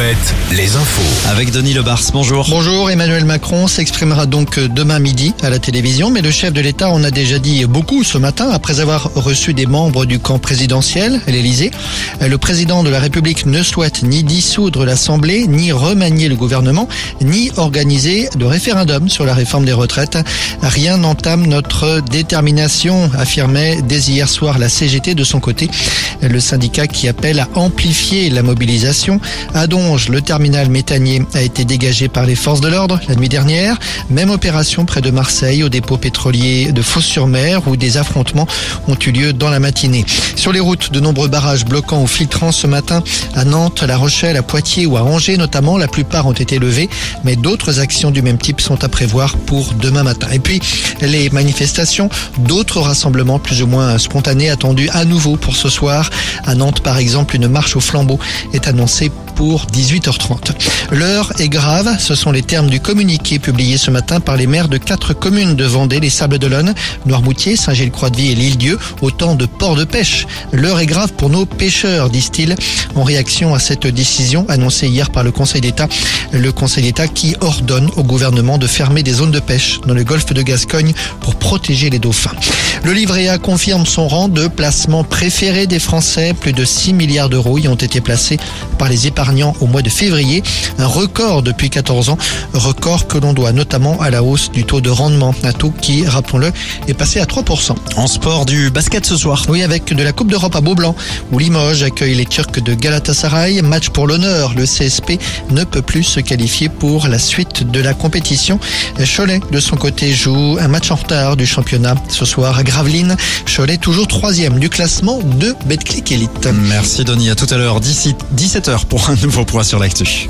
Alouette, les infos. Avec Denis Lebars, bonjour. Bonjour, Emmanuel Macron s'exprimera donc demain midi à la télévision, mais le chef de l'État en a déjà dit beaucoup ce matin après avoir reçu des membres du camp présidentiel à l'Élysée. Le président de la République ne souhaite ni dissoudre l'Assemblée, ni remanier le gouvernement, ni organiser de référendum sur la réforme des retraites. Rien n'entame notre détermination, affirmait dès hier soir la CGT de son côté. Le syndicat qui appelle à amplifier la mobilisation. À Le terminal méthanier a été dégagé par les forces de l'ordre la nuit dernière. Même opération près de Marseille, au dépôt pétrolier de Fos-sur-Mer, où des affrontements ont eu lieu dans la matinée. Sur les routes, de nombreux barrages bloquants ou filtrants ce matin à Nantes, La Rochelle, à Poitiers ou à Angers notamment. La plupart ont été levés, mais d'autres actions du même type sont à prévoir pour demain matin. Et puis, les manifestations, d'autres rassemblements plus ou moins spontanés attendus à nouveau pour ce soir. À Nantes, par exemple, une marche au flambeau est annoncée pour 18h30. L'heure est grave, ce sont les termes du communiqué publié ce matin par les maires de quatre communes de Vendée, les Sables d'Olonne, Noirmoutier, Saint-Gilles-Croix-de-Vie et l'Île-Dieu, autant de ports de pêche. L'heure est grave pour nos pêcheurs, disent-ils, en réaction à cette décision annoncée hier par le Conseil d'État. Le Conseil d'État qui ordonne au gouvernement de fermer des zones de pêche dans le golfe de Gascogne pour protéger les dauphins. Le livret A confirme son rang de placement préféré des Français. Plus de 6 milliards d'euros y ont été placés par les épargnants au mois de février. Un record depuis 14 ans. Record que l'on doit notamment à la hausse du taux de rendement. Un taux qui, rappelons-le, est passé à 3%. En sport du basket ce soir. Oui, avec de la Coupe d'Europe à Beaublanc, où Limoges accueille les Turcs de Galatasaray. Match pour l'honneur. Le CSP ne peut plus se qualifier pour la suite de la compétition. Cholet, de son côté, joue un match en retard du championnat ce soir à Gravelines. Cholet, toujours troisième du classement de Betclic Elite. Merci Denis, à tout à l'heure, d'ici 17h pour un nouveau sur l'actu.